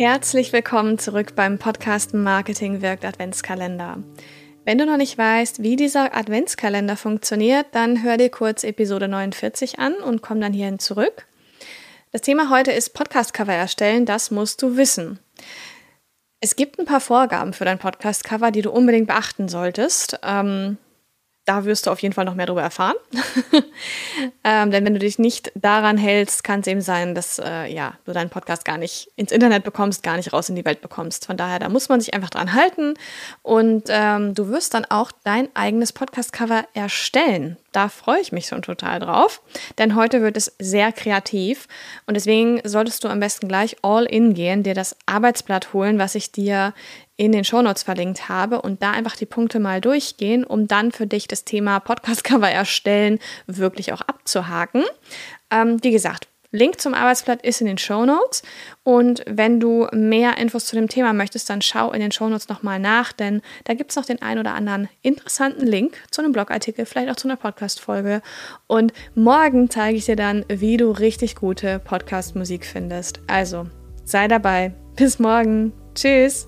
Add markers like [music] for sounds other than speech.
Herzlich willkommen zurück beim Podcast Marketing wirkt Adventskalender. Wenn du noch nicht weißt, wie dieser Adventskalender funktioniert, dann hör dir kurz Episode 49 an und komm dann hierhin zurück. Das Thema heute ist Podcast-Cover erstellen, das musst du wissen. Es gibt ein paar Vorgaben für dein Podcast-Cover, die du unbedingt beachten solltest. Ähm, da wirst du auf jeden Fall noch mehr darüber erfahren. [laughs] ähm, denn wenn du dich nicht daran hältst, kann es eben sein, dass äh, ja, du deinen Podcast gar nicht ins Internet bekommst, gar nicht raus in die Welt bekommst. Von daher, da muss man sich einfach dran halten. Und ähm, du wirst dann auch dein eigenes Podcast-Cover erstellen. Da freue ich mich schon total drauf. Denn heute wird es sehr kreativ. Und deswegen solltest du am besten gleich all in gehen, dir das Arbeitsblatt holen, was ich dir in den Shownotes verlinkt habe und da einfach die Punkte mal durchgehen, um dann für dich das Thema Podcast-Cover erstellen wirklich auch abzuhaken. Ähm, wie gesagt, Link zum Arbeitsblatt ist in den Show Notes. Und wenn du mehr Infos zu dem Thema möchtest, dann schau in den Show Notes nochmal nach, denn da gibt es noch den ein oder anderen interessanten Link zu einem Blogartikel, vielleicht auch zu einer Podcast-Folge. Und morgen zeige ich dir dann, wie du richtig gute Podcast-Musik findest. Also sei dabei. Bis morgen. Tschüss.